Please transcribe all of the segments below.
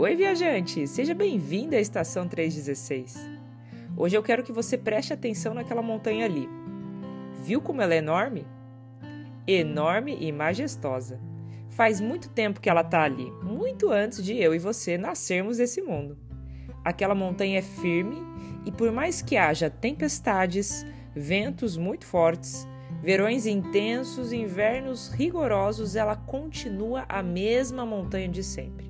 Oi, viajante! Seja bem-vindo à Estação 316. Hoje eu quero que você preste atenção naquela montanha ali. Viu como ela é enorme? Enorme e majestosa. Faz muito tempo que ela está ali, muito antes de eu e você nascermos desse mundo. Aquela montanha é firme e, por mais que haja tempestades, ventos muito fortes, verões intensos, invernos rigorosos, ela continua a mesma montanha de sempre.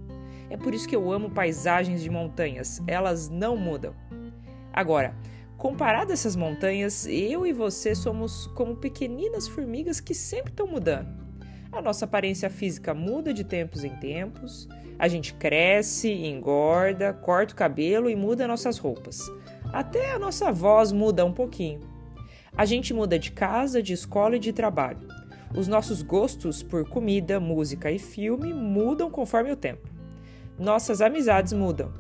É por isso que eu amo paisagens de montanhas, elas não mudam. Agora, comparado a essas montanhas, eu e você somos como pequeninas formigas que sempre estão mudando. A nossa aparência física muda de tempos em tempos, a gente cresce, engorda, corta o cabelo e muda nossas roupas. Até a nossa voz muda um pouquinho. A gente muda de casa, de escola e de trabalho. Os nossos gostos por comida, música e filme mudam conforme o tempo nossas amizades mudam.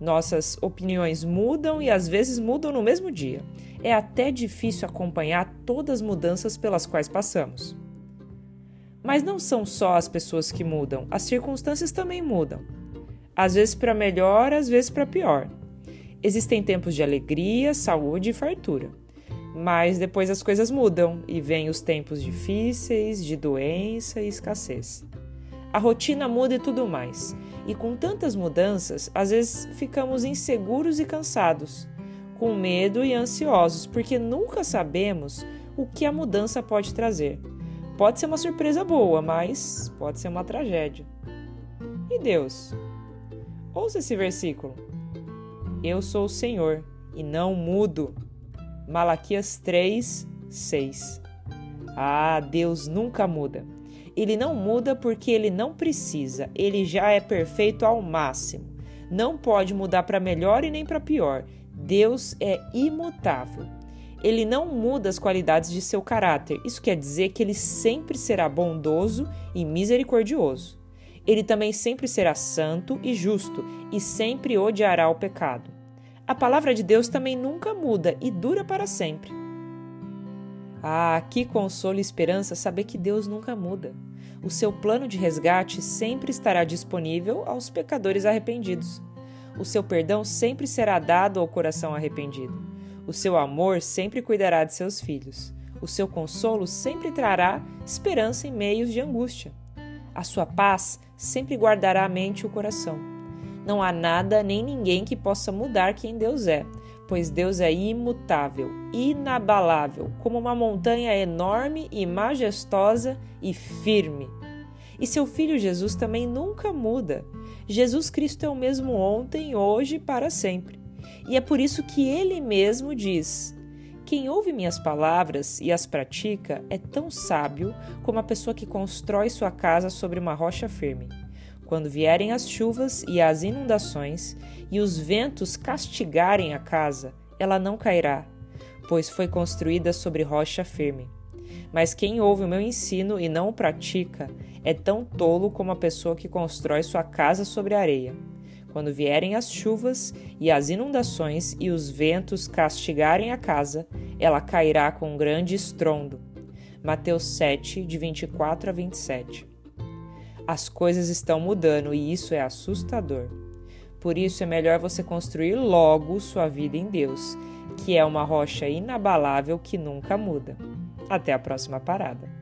Nossas opiniões mudam e às vezes mudam no mesmo dia. É até difícil acompanhar todas as mudanças pelas quais passamos. Mas não são só as pessoas que mudam, as circunstâncias também mudam. Às vezes para melhor, às vezes para pior. Existem tempos de alegria, saúde e fartura. Mas depois as coisas mudam e vêm os tempos difíceis, de doença e escassez. A rotina muda e tudo mais. E com tantas mudanças, às vezes ficamos inseguros e cansados, com medo e ansiosos, porque nunca sabemos o que a mudança pode trazer. Pode ser uma surpresa boa, mas pode ser uma tragédia. E Deus? Ouça esse versículo. Eu sou o Senhor e não mudo. Malaquias 3, 6. Ah, Deus nunca muda. Ele não muda porque ele não precisa, ele já é perfeito ao máximo. Não pode mudar para melhor e nem para pior. Deus é imutável. Ele não muda as qualidades de seu caráter. Isso quer dizer que ele sempre será bondoso e misericordioso. Ele também sempre será santo e justo e sempre odiará o pecado. A palavra de Deus também nunca muda e dura para sempre. Ah, que consolo e esperança saber que Deus nunca muda. O seu plano de resgate sempre estará disponível aos pecadores arrependidos. O seu perdão sempre será dado ao coração arrependido. O seu amor sempre cuidará de seus filhos. O seu consolo sempre trará esperança em meios de angústia. A sua paz sempre guardará a mente e o coração. Não há nada nem ninguém que possa mudar quem Deus é, pois Deus é imutável, inabalável, como uma montanha enorme e majestosa e firme. E seu filho Jesus também nunca muda. Jesus Cristo é o mesmo ontem, hoje e para sempre. E é por isso que ele mesmo diz: Quem ouve minhas palavras e as pratica é tão sábio como a pessoa que constrói sua casa sobre uma rocha firme. Quando vierem as chuvas e as inundações, e os ventos castigarem a casa, ela não cairá, pois foi construída sobre rocha firme. Mas quem ouve o meu ensino e não o pratica é tão tolo como a pessoa que constrói sua casa sobre areia. Quando vierem as chuvas e as inundações e os ventos castigarem a casa, ela cairá com grande estrondo. Mateus 7, de 24 a 27. As coisas estão mudando e isso é assustador. Por isso é melhor você construir logo sua vida em Deus, que é uma rocha inabalável que nunca muda. Até a próxima parada.